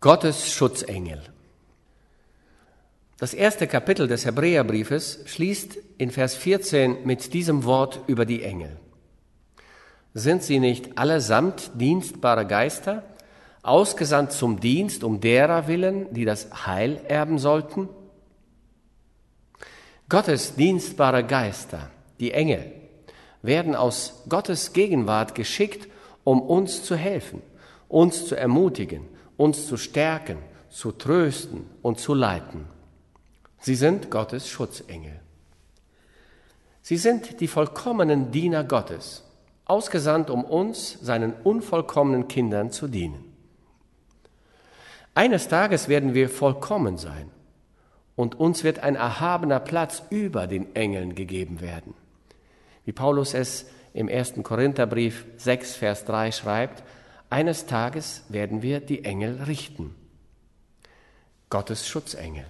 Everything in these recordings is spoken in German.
Gottes Schutzengel. Das erste Kapitel des Hebräerbriefes schließt in Vers 14 mit diesem Wort über die Engel. Sind sie nicht allesamt dienstbare Geister, ausgesandt zum Dienst um derer willen, die das Heil erben sollten? Gottes dienstbare Geister, die Engel, werden aus Gottes Gegenwart geschickt, um uns zu helfen, uns zu ermutigen, uns zu stärken, zu trösten und zu leiten. Sie sind Gottes Schutzengel. Sie sind die vollkommenen Diener Gottes, ausgesandt, um uns, seinen unvollkommenen Kindern, zu dienen. Eines Tages werden wir vollkommen sein und uns wird ein erhabener Platz über den Engeln gegeben werden. Wie Paulus es im ersten Korintherbrief 6, Vers 3 schreibt, eines Tages werden wir die Engel richten. Gottes Schutzengel.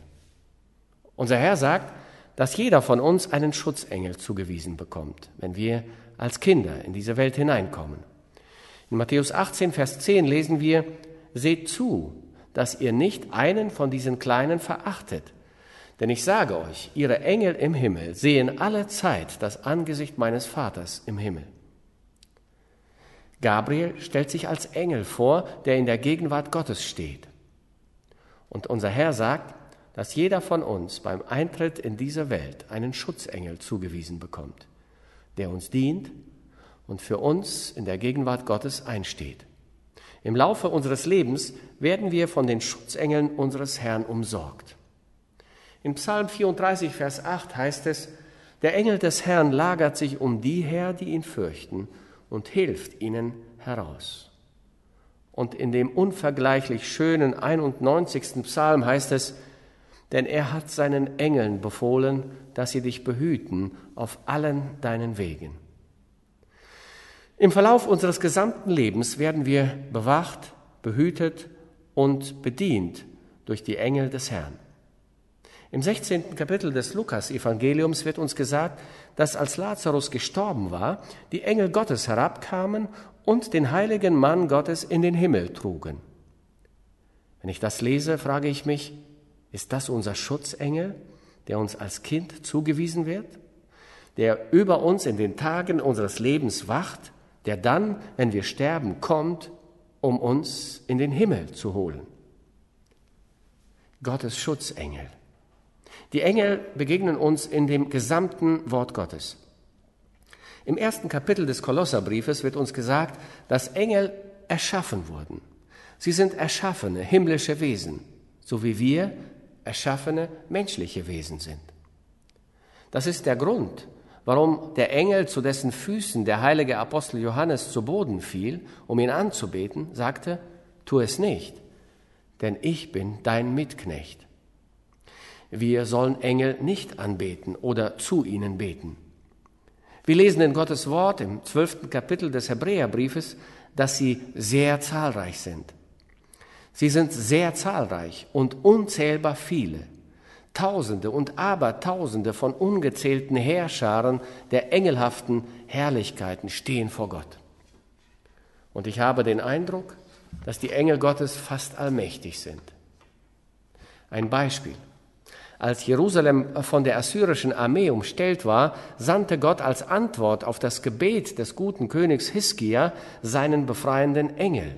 Unser Herr sagt, dass jeder von uns einen Schutzengel zugewiesen bekommt, wenn wir als Kinder in diese Welt hineinkommen. In Matthäus 18, Vers 10 lesen wir, Seht zu, dass ihr nicht einen von diesen Kleinen verachtet. Denn ich sage euch, ihre Engel im Himmel sehen alle Zeit das Angesicht meines Vaters im Himmel. Gabriel stellt sich als Engel vor, der in der Gegenwart Gottes steht. Und unser Herr sagt, dass jeder von uns beim Eintritt in diese Welt einen Schutzengel zugewiesen bekommt, der uns dient und für uns in der Gegenwart Gottes einsteht. Im Laufe unseres Lebens werden wir von den Schutzengeln unseres Herrn umsorgt. In Psalm 34, Vers 8 heißt es, der Engel des Herrn lagert sich um die her, die ihn fürchten und hilft ihnen heraus. Und in dem unvergleichlich schönen 91. Psalm heißt es, denn er hat seinen Engeln befohlen, dass sie dich behüten auf allen deinen Wegen. Im Verlauf unseres gesamten Lebens werden wir bewacht, behütet und bedient durch die Engel des Herrn. Im 16. Kapitel des Lukas-Evangeliums wird uns gesagt, dass als Lazarus gestorben war, die Engel Gottes herabkamen und den heiligen Mann Gottes in den Himmel trugen. Wenn ich das lese, frage ich mich, ist das unser Schutzengel, der uns als Kind zugewiesen wird, der über uns in den Tagen unseres Lebens wacht, der dann, wenn wir sterben, kommt, um uns in den Himmel zu holen? Gottes Schutzengel. Die Engel begegnen uns in dem gesamten Wort Gottes. Im ersten Kapitel des Kolosserbriefes wird uns gesagt, dass Engel erschaffen wurden. Sie sind erschaffene himmlische Wesen, so wie wir erschaffene menschliche Wesen sind. Das ist der Grund, warum der Engel, zu dessen Füßen der heilige Apostel Johannes zu Boden fiel, um ihn anzubeten, sagte, tu es nicht, denn ich bin dein Mitknecht wir sollen Engel nicht anbeten oder zu ihnen beten. Wir lesen in Gottes Wort im zwölften Kapitel des Hebräerbriefes, dass sie sehr zahlreich sind. Sie sind sehr zahlreich und unzählbar viele. Tausende und Abertausende von ungezählten Heerscharen der engelhaften Herrlichkeiten stehen vor Gott. Und ich habe den Eindruck, dass die Engel Gottes fast allmächtig sind. Ein Beispiel. Als Jerusalem von der assyrischen Armee umstellt war, sandte Gott als Antwort auf das Gebet des guten Königs Hiskia seinen befreienden Engel.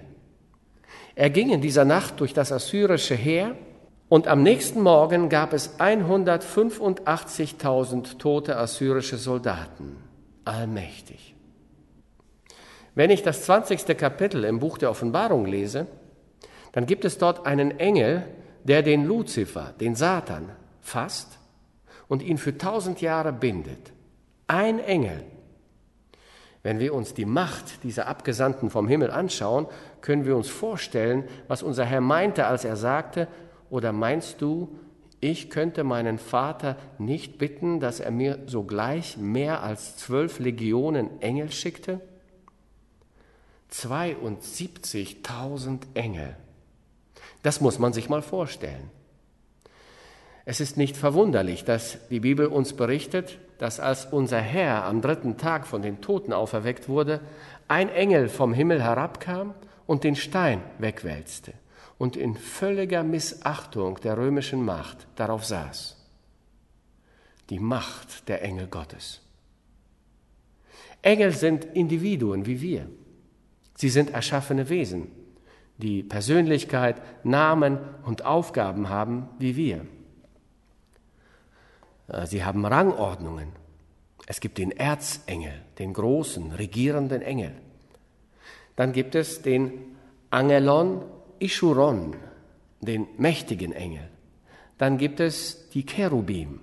Er ging in dieser Nacht durch das assyrische Heer und am nächsten Morgen gab es 185.000 tote assyrische Soldaten. Allmächtig. Wenn ich das 20. Kapitel im Buch der Offenbarung lese, dann gibt es dort einen Engel, der den Luzifer, den Satan, fasst und ihn für tausend Jahre bindet. Ein Engel. Wenn wir uns die Macht dieser Abgesandten vom Himmel anschauen, können wir uns vorstellen, was unser Herr meinte, als er sagte, oder meinst du, ich könnte meinen Vater nicht bitten, dass er mir sogleich mehr als zwölf Legionen Engel schickte? 72.000 Engel. Das muss man sich mal vorstellen. Es ist nicht verwunderlich, dass die Bibel uns berichtet, dass als unser Herr am dritten Tag von den Toten auferweckt wurde, ein Engel vom Himmel herabkam und den Stein wegwälzte. und in völliger Missachtung der römischen Macht darauf saß. Die Macht der Engel Gottes. Engel sind Individuen wie wir. Sie sind erschaffene Wesen, die Persönlichkeit, Namen und Aufgaben haben wie wir. Äh, sie haben Rangordnungen. Es gibt den Erzengel, den großen, regierenden Engel. Dann gibt es den Angelon Ischuron, den mächtigen Engel. Dann gibt es die Cherubim.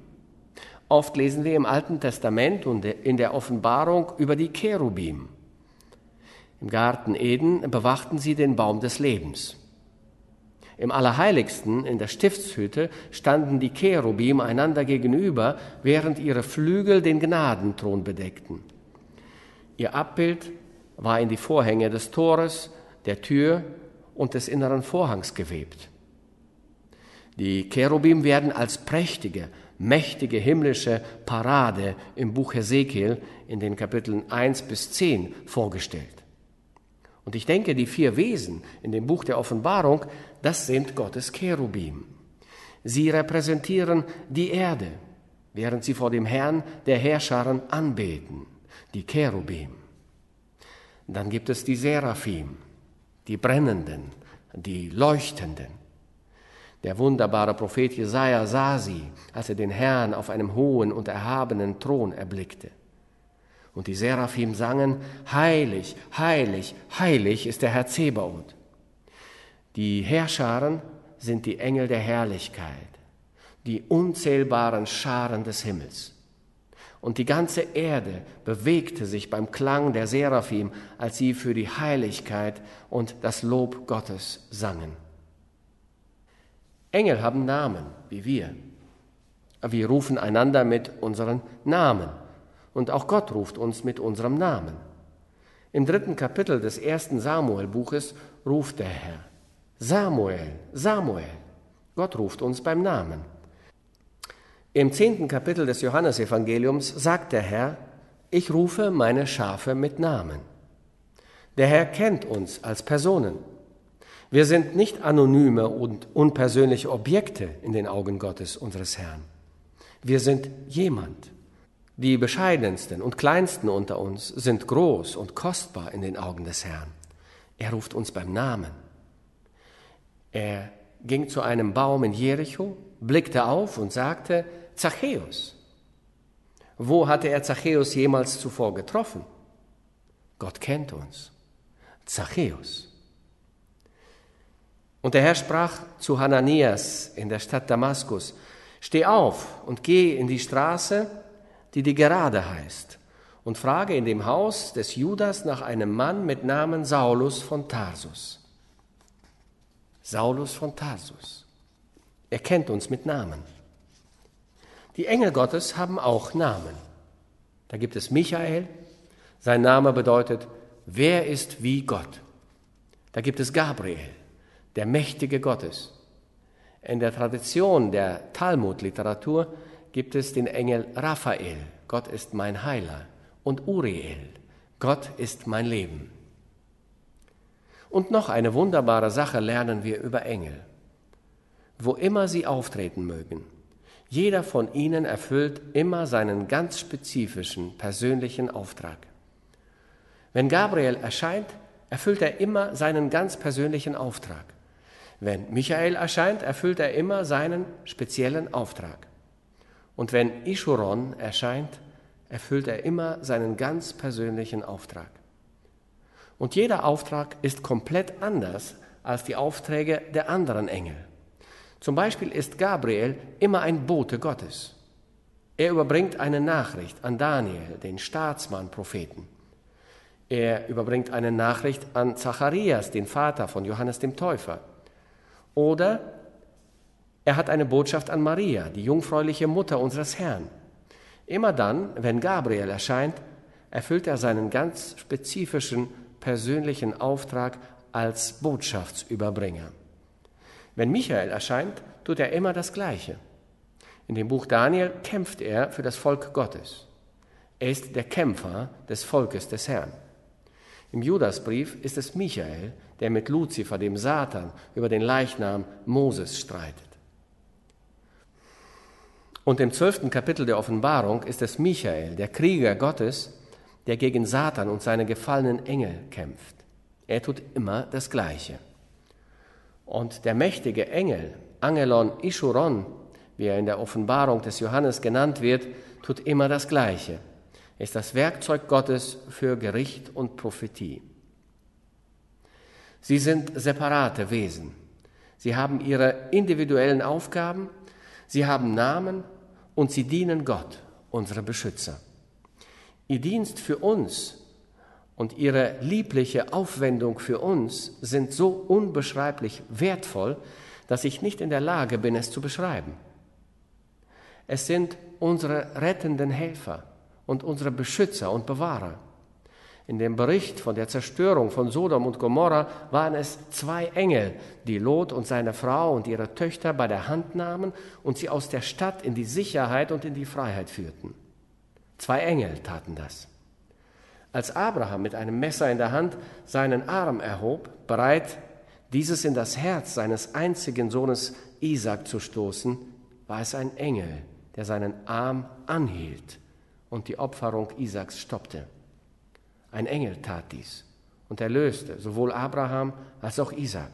Oft lesen wir im Alten Testament und in der Offenbarung über die Cherubim. Im Garten Eden bewachten sie den Baum des Lebens. Im Allerheiligsten, in der Stiftshütte, standen die Cherubim einander gegenüber, während ihre Flügel den Gnadenthron bedeckten. Ihr Abbild war in die Vorhänge des Tores, der Tür und des inneren Vorhangs gewebt. Die Cherubim werden als prächtige, mächtige himmlische Parade im Buch Hesekiel in den Kapiteln 1 bis 10 vorgestellt. Und ich denke, die vier Wesen in dem Buch der Offenbarung, das sind Gottes Cherubim. Sie repräsentieren die Erde, während sie vor dem Herrn der Herrscharen anbeten, die Cherubim. Dann gibt es die Seraphim, die brennenden, die leuchtenden. Der wunderbare Prophet Jesaja sah sie, als er den Herrn auf einem hohen und erhabenen Thron erblickte. Und die Seraphim sangen, Heilig, heilig, heilig ist der Herr Zebaoth. Die Herrscharen sind die Engel der Herrlichkeit, die unzählbaren Scharen des Himmels. Und die ganze Erde bewegte sich beim Klang der Seraphim, als sie für die Heiligkeit und das Lob Gottes sangen. Engel haben Namen, wie wir. Wir rufen einander mit unseren Namen. Und auch Gott ruft uns mit unserem Namen. Im dritten Kapitel des ersten Samuel-Buches ruft der Herr, Samuel, Samuel. Gott ruft uns beim Namen. Im zehnten Kapitel des Johannesevangeliums sagt der Herr, ich rufe meine Schafe mit Namen. Der Herr kennt uns als Personen. Wir sind nicht anonyme und unpersönliche Objekte in den Augen Gottes, unseres Herrn. Wir sind jemand. Die bescheidensten und kleinsten unter uns sind groß und kostbar in den Augen des Herrn. Er ruft uns beim Namen. Er ging zu einem Baum in Jericho, blickte auf und sagte, Zachäus. Wo hatte er Zachäus jemals zuvor getroffen? Gott kennt uns. Zachäus. Und der Herr sprach zu Hananias in der Stadt Damaskus, Steh auf und geh in die Straße, die die gerade heißt, und frage in dem Haus des Judas nach einem Mann mit Namen Saulus von Tarsus. Saulus von Tarsus. Er kennt uns mit Namen. Die Engel Gottes haben auch Namen. Da gibt es Michael, sein Name bedeutet, wer ist wie Gott? Da gibt es Gabriel, der Mächtige Gottes. In der Tradition der Talmud-Literatur gibt es den Engel Raphael, Gott ist mein Heiler, und Uriel, Gott ist mein Leben. Und noch eine wunderbare Sache lernen wir über Engel. Wo immer sie auftreten mögen, jeder von ihnen erfüllt immer seinen ganz spezifischen persönlichen Auftrag. Wenn Gabriel erscheint, erfüllt er immer seinen ganz persönlichen Auftrag. Wenn Michael erscheint, erfüllt er immer seinen speziellen Auftrag. Und wenn Ischuron erscheint, erfüllt er immer seinen ganz persönlichen Auftrag. Und jeder Auftrag ist komplett anders als die Aufträge der anderen Engel. Zum Beispiel ist Gabriel immer ein Bote Gottes. Er überbringt eine Nachricht an Daniel, den Staatsmann-Propheten. Er überbringt eine Nachricht an Zacharias, den Vater von Johannes dem Täufer. Oder er hat eine Botschaft an Maria, die jungfräuliche Mutter unseres Herrn. Immer dann, wenn Gabriel erscheint, erfüllt er seinen ganz spezifischen persönlichen Auftrag als Botschaftsüberbringer. Wenn Michael erscheint, tut er immer das Gleiche. In dem Buch Daniel kämpft er für das Volk Gottes. Er ist der Kämpfer des Volkes des Herrn. Im Judasbrief ist es Michael, der mit Luzifer, dem Satan, über den Leichnam Moses streitet. Und im zwölften Kapitel der Offenbarung ist es Michael, der Krieger Gottes, der gegen Satan und seine gefallenen Engel kämpft. Er tut immer das Gleiche. Und der mächtige Engel, Angelon Ischuron, wie er in der Offenbarung des Johannes genannt wird, tut immer das Gleiche. Ist das Werkzeug Gottes für Gericht und Prophetie. Sie sind separate Wesen. Sie haben ihre individuellen Aufgaben, sie haben Namen und sie dienen Gott, unserem Beschützer. Ihr Dienst für uns und ihre liebliche Aufwendung für uns sind so unbeschreiblich wertvoll, dass ich nicht in der Lage bin, es zu beschreiben. Es sind unsere rettenden Helfer und unsere Beschützer und Bewahrer. In dem Bericht von der Zerstörung von Sodom und Gomorra waren es zwei Engel, die Lot und seine Frau und ihre Töchter bei der Hand nahmen und sie aus der Stadt in die Sicherheit und in die Freiheit führten. Zwei Engel taten das. Als Abraham mit einem Messer in der Hand seinen Arm erhob, bereit, dieses in das Herz seines einzigen Sohnes Isaac zu stoßen, war es ein Engel, der seinen Arm anhielt und die Opferung Isaaks stoppte. Ein Engel tat dies und erlöste sowohl Abraham als auch Isaac.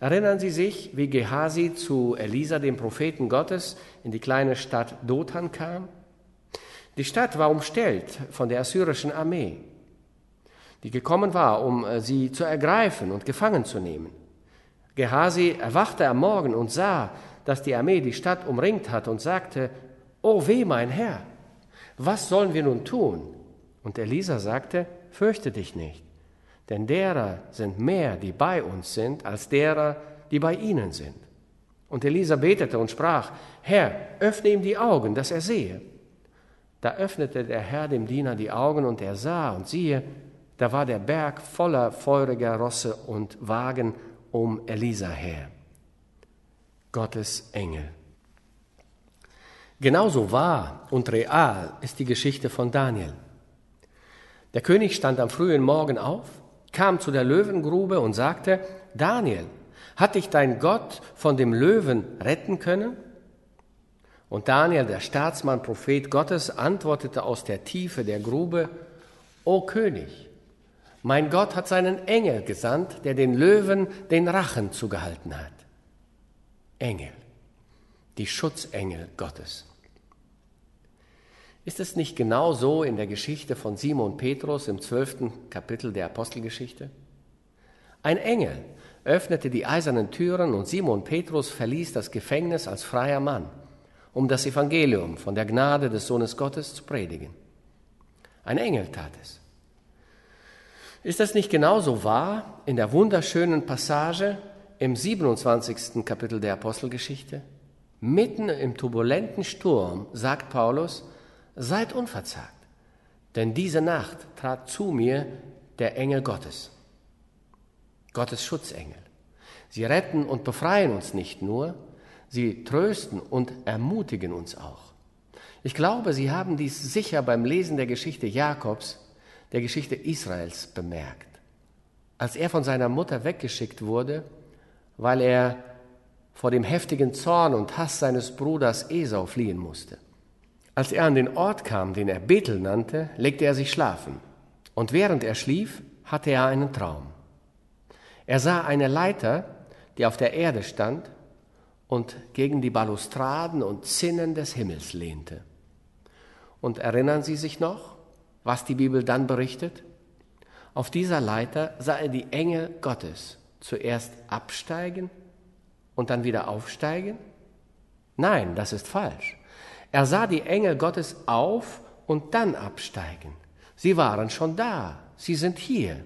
Erinnern Sie sich, wie Gehasi zu Elisa, dem Propheten Gottes, in die kleine Stadt Dothan kam? Die Stadt war umstellt von der assyrischen Armee, die gekommen war, um äh, sie zu ergreifen und gefangen zu nehmen. Gehasi erwachte am Morgen und sah, dass die Armee die Stadt umringt hat und sagte, O weh, mein Herr, was sollen wir nun tun? Und Elisa sagte, fürchte dich nicht, denn derer sind mehr, die bei uns sind, als derer, die bei ihnen sind. Und Elisa betete und sprach, Herr, öffne ihm die Augen, dass er sehe. Da öffnete der Herr dem Diener die Augen und er sah und siehe, da war der Berg voller feuriger Rosse und Wagen um Elisa her. Gottes Engel. Genauso wahr und real ist die Geschichte von Daniel. Der König stand am frühen Morgen auf, kam zu der Löwengrube und sagte, Daniel, hat dich dein Gott von dem Löwen retten können? Und Daniel, der Staatsmann, Prophet Gottes, antwortete aus der Tiefe der Grube, O König, mein Gott hat seinen Engel gesandt, der den Löwen den Rachen zugehalten hat. Engel, die Schutzengel Gottes. Ist es nicht genau so in der Geschichte von Simon Petrus im zwölften Kapitel der Apostelgeschichte? Ein Engel öffnete die eisernen Türen und Simon Petrus verließ das Gefängnis als freier Mann, um das Evangelium von der Gnade des Sohnes Gottes zu predigen. Ein Engel tat es. Ist das nicht genauso wahr in der wunderschönen Passage im 27. Kapitel der Apostelgeschichte? Mitten im turbulenten Sturm sagt Paulus, seid unverzagt, denn diese Nacht trat zu mir der Engel Gottes, Gottes Schutzengel. Sie retten und befreien uns nicht nur, sie trösten und ermutigen uns auch. Ich glaube, Sie haben dies sicher beim Lesen der Geschichte Jakobs, der Geschichte Israels bemerkt. Als er von seiner Mutter weggeschickt wurde, weil er vor dem heftigen Zorn und Hass seines Bruders Esau fliehen musste. Als er an den Ort kam, den er Bethel nannte, legte er sich schlafen. Und während er schlief, hatte er einen Traum. Er sah eine Leiter, die auf der Erde stand und gegen die Balustraden und Zinnen des Himmels lehnte. Und erinnern Sie sich noch, was die Bibel dann berichtet? Auf dieser Leiter sah er die Engel Gottes zuerst absteigen und dann wieder aufsteigen? Nein, das ist falsch. Er sah die Engel Gottes auf und dann absteigen. Sie waren schon da, sie sind hier.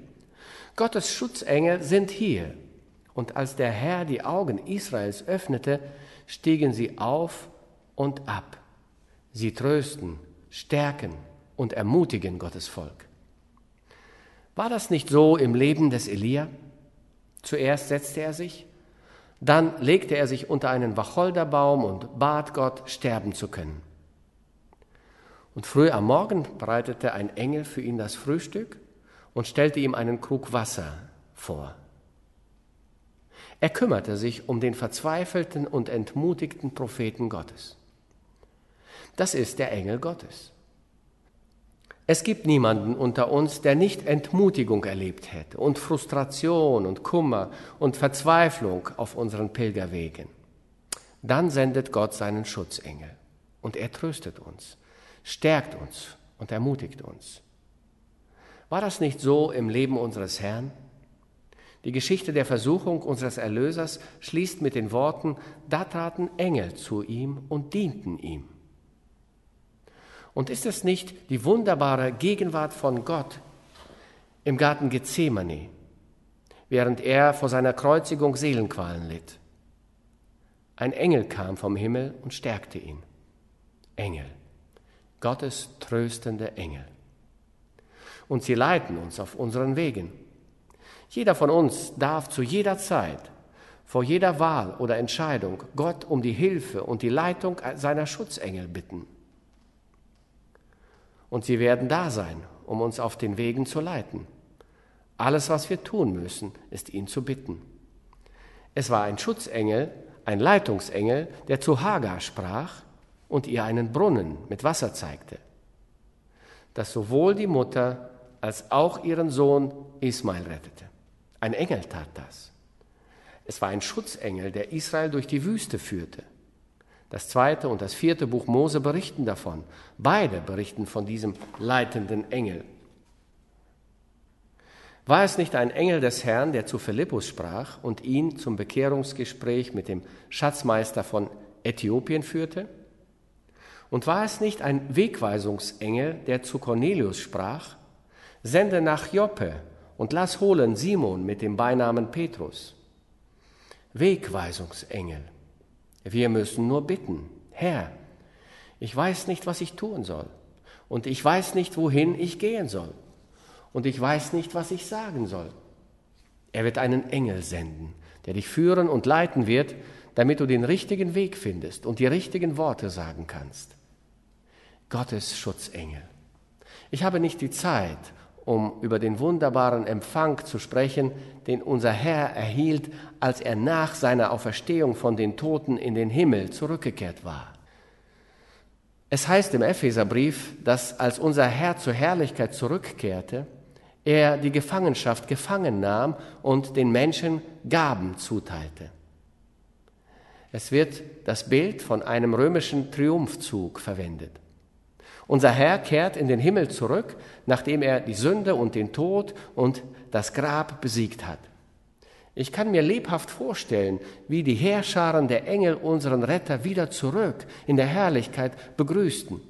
Gottes Schutzengel sind hier. Und als der Herr die Augen Israels öffnete, stiegen sie auf und ab. Sie trösten, stärken und ermutigen Gottes Volk. War das nicht so im Leben des Elia? Zuerst setzte er sich, dann legte er sich unter einen Wacholderbaum und bat Gott, sterben zu können. Und früh am Morgen bereitete ein Engel für ihn das Frühstück und stellte ihm einen Krug Wasser vor. Er kümmerte sich um den verzweifelten und entmutigten Propheten Gottes. Das ist der Engel Gottes. Es gibt niemanden unter uns, der nicht Entmutigung erlebt hätte und Frustration und Kummer und Verzweiflung auf unseren Pilgerwegen. Dann sendet Gott seinen Schutzengel und er tröstet uns, stärkt uns und ermutigt uns. War das nicht so im Leben unseres Herrn? Die Geschichte der Versuchung unseres Erlösers schließt mit den Worten, da traten Engel zu ihm und dienten ihm. Und ist es nicht die wunderbare Gegenwart von Gott im Garten Gethsemane, während er vor seiner Kreuzigung Seelenqualen litt? Ein Engel kam vom Himmel und stärkte ihn. Engel, Gottes tröstende Engel. Und sie leiten uns auf unseren Wegen. Jeder von uns darf zu jeder Zeit, vor jeder Wahl oder Entscheidung Gott um die Hilfe und die Leitung seiner Schutzengel bitten. Und sie werden da sein, um uns auf den Wegen zu leiten. Alles, was wir tun müssen, ist ihn zu bitten. Es war ein Schutzengel, ein Leitungsengel, der zu Hagar sprach und ihr einen Brunnen mit Wasser zeigte, dass sowohl die Mutter als auch ihren Sohn Ismael rettete. Ein Engel tat das. Es war ein Schutzengel, der Israel durch die Wüste führte. Das zweite und das vierte Buch Mose berichten davon. Beide berichten von diesem leitenden Engel. War es nicht ein Engel des Herrn, der zu Philippus sprach und ihn zum Bekehrungsgespräch mit dem Schatzmeister von Äthiopien führte? Und war es nicht ein Wegweisungsengel, der zu Cornelius sprach, sende nach Joppe und lass holen Simon mit dem Beinamen Petrus. Wegweisungsengel. Wir müssen nur bitten, Herr, ich weiß nicht, was ich tun soll und ich weiß nicht, wohin ich gehen soll und ich weiß nicht, was ich sagen soll. Er wird einen Engel senden, der dich führen und leiten wird, damit du den richtigen Weg findest und die richtigen Worte sagen kannst. Gottes Schutzengel. Ich habe nicht die Zeit, um über den wunderbaren Empfang zu sprechen, den unser Herr erhielt, als er nach seiner Auferstehung von den Toten in den Himmel zurückgekehrt war. Es heißt im Epheserbrief, dass als unser Herr zur Herrlichkeit zurückkehrte, er die Gefangenschaft gefangen nahm und den Menschen Gaben zuteilte. Es wird das Bild von einem römischen Triumphzug verwendet. Unser Herr kehrt in den Himmel zurück, nachdem er die Sünde und den Tod und das Grab besiegt hat. Ich kann mir lebhaft vorstellen, wie die Heerscharen der Engel unseren Retter wieder zurück in der Herrlichkeit begrüßten.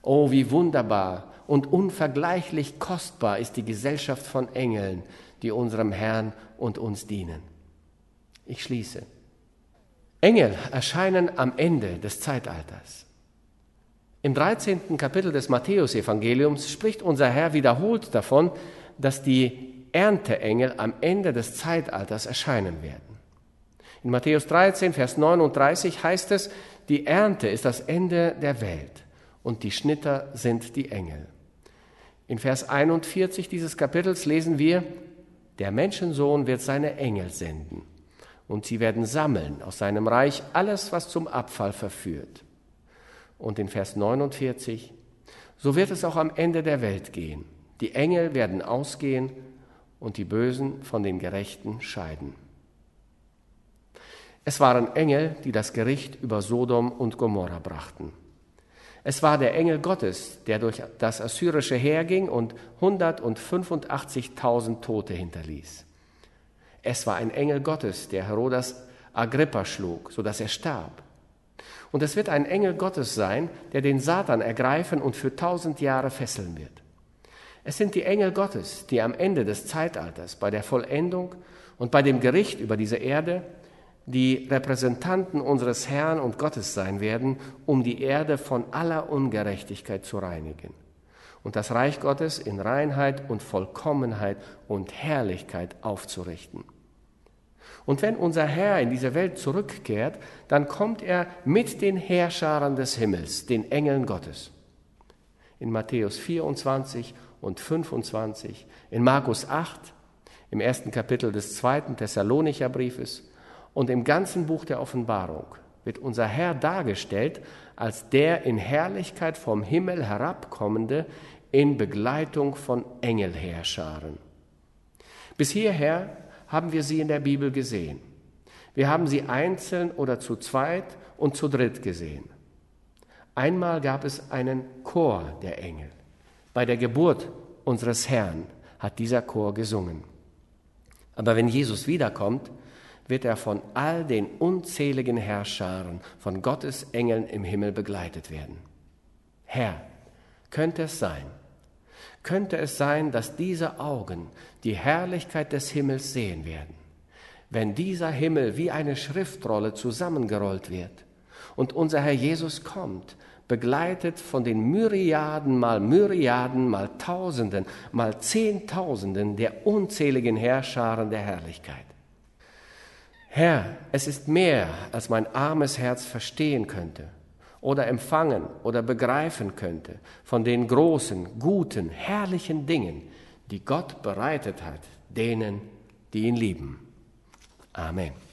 Oh, wie wunderbar und unvergleichlich kostbar ist die Gesellschaft von Engeln, die unserem Herrn und uns dienen. Ich schließe. Engel erscheinen am Ende des Zeitalters. Im 13. Kapitel des Matthäusevangeliums spricht unser Herr wiederholt davon, dass die Ernteengel am Ende des Zeitalters erscheinen werden. In Matthäus 13, Vers 39 heißt es, die Ernte ist das Ende der Welt und die Schnitter sind die Engel. In Vers 41 dieses Kapitels lesen wir, der Menschensohn wird seine Engel senden und sie werden sammeln aus seinem Reich alles, was zum Abfall verführt und in Vers 49, so wird es auch am Ende der Welt gehen. Die Engel werden ausgehen und die Bösen von den Gerechten scheiden. Es waren Engel, die das Gericht über Sodom und Gomorra brachten. Es war der Engel Gottes, der durch das assyrische Heer ging und 185.000 Tote hinterließ. Es war ein Engel Gottes, der Herodas Agrippa schlug, sodass er starb. Und es wird ein Engel Gottes sein, der den Satan ergreifen und für tausend Jahre fesseln wird. Es sind die Engel Gottes, die am Ende des Zeitalters bei der Vollendung und bei dem Gericht über diese Erde die Repräsentanten unseres Herrn und Gottes sein werden, um die Erde von aller Ungerechtigkeit zu reinigen und das Reich Gottes in Reinheit und Vollkommenheit und Herrlichkeit aufzurichten. Und wenn unser Herr in diese Welt zurückkehrt, dann kommt er mit den Herrscharen des Himmels, den Engeln Gottes. In Matthäus 24 und 25, in Markus 8, im ersten Kapitel des zweiten Thessalonicher Briefes und im ganzen Buch der Offenbarung wird unser Herr dargestellt als der in Herrlichkeit vom Himmel herabkommende in Begleitung von Engelheerscharen. Bis hierher haben wir sie in der Bibel gesehen. Wir haben sie einzeln oder zu zweit und zu dritt gesehen. Einmal gab es einen Chor der Engel. Bei der Geburt unseres Herrn hat dieser Chor gesungen. Aber wenn Jesus wiederkommt, wird er von all den unzähligen Herrscharen von Gottes Engeln im Himmel begleitet werden. Herr, könnte es sein, könnte es sein, dass diese Augen die Herrlichkeit des Himmels sehen werden, wenn dieser Himmel wie eine Schriftrolle zusammengerollt wird und unser Herr Jesus kommt, begleitet von den Myriaden mal Myriaden mal Tausenden mal Zehntausenden der unzähligen Herrscharen der Herrlichkeit. Herr, es ist mehr, als mein armes Herz verstehen könnte oder empfangen oder begreifen könnte von den großen, guten, herrlichen Dingen, die Gott bereitet hat, denen, die ihn lieben. Amen.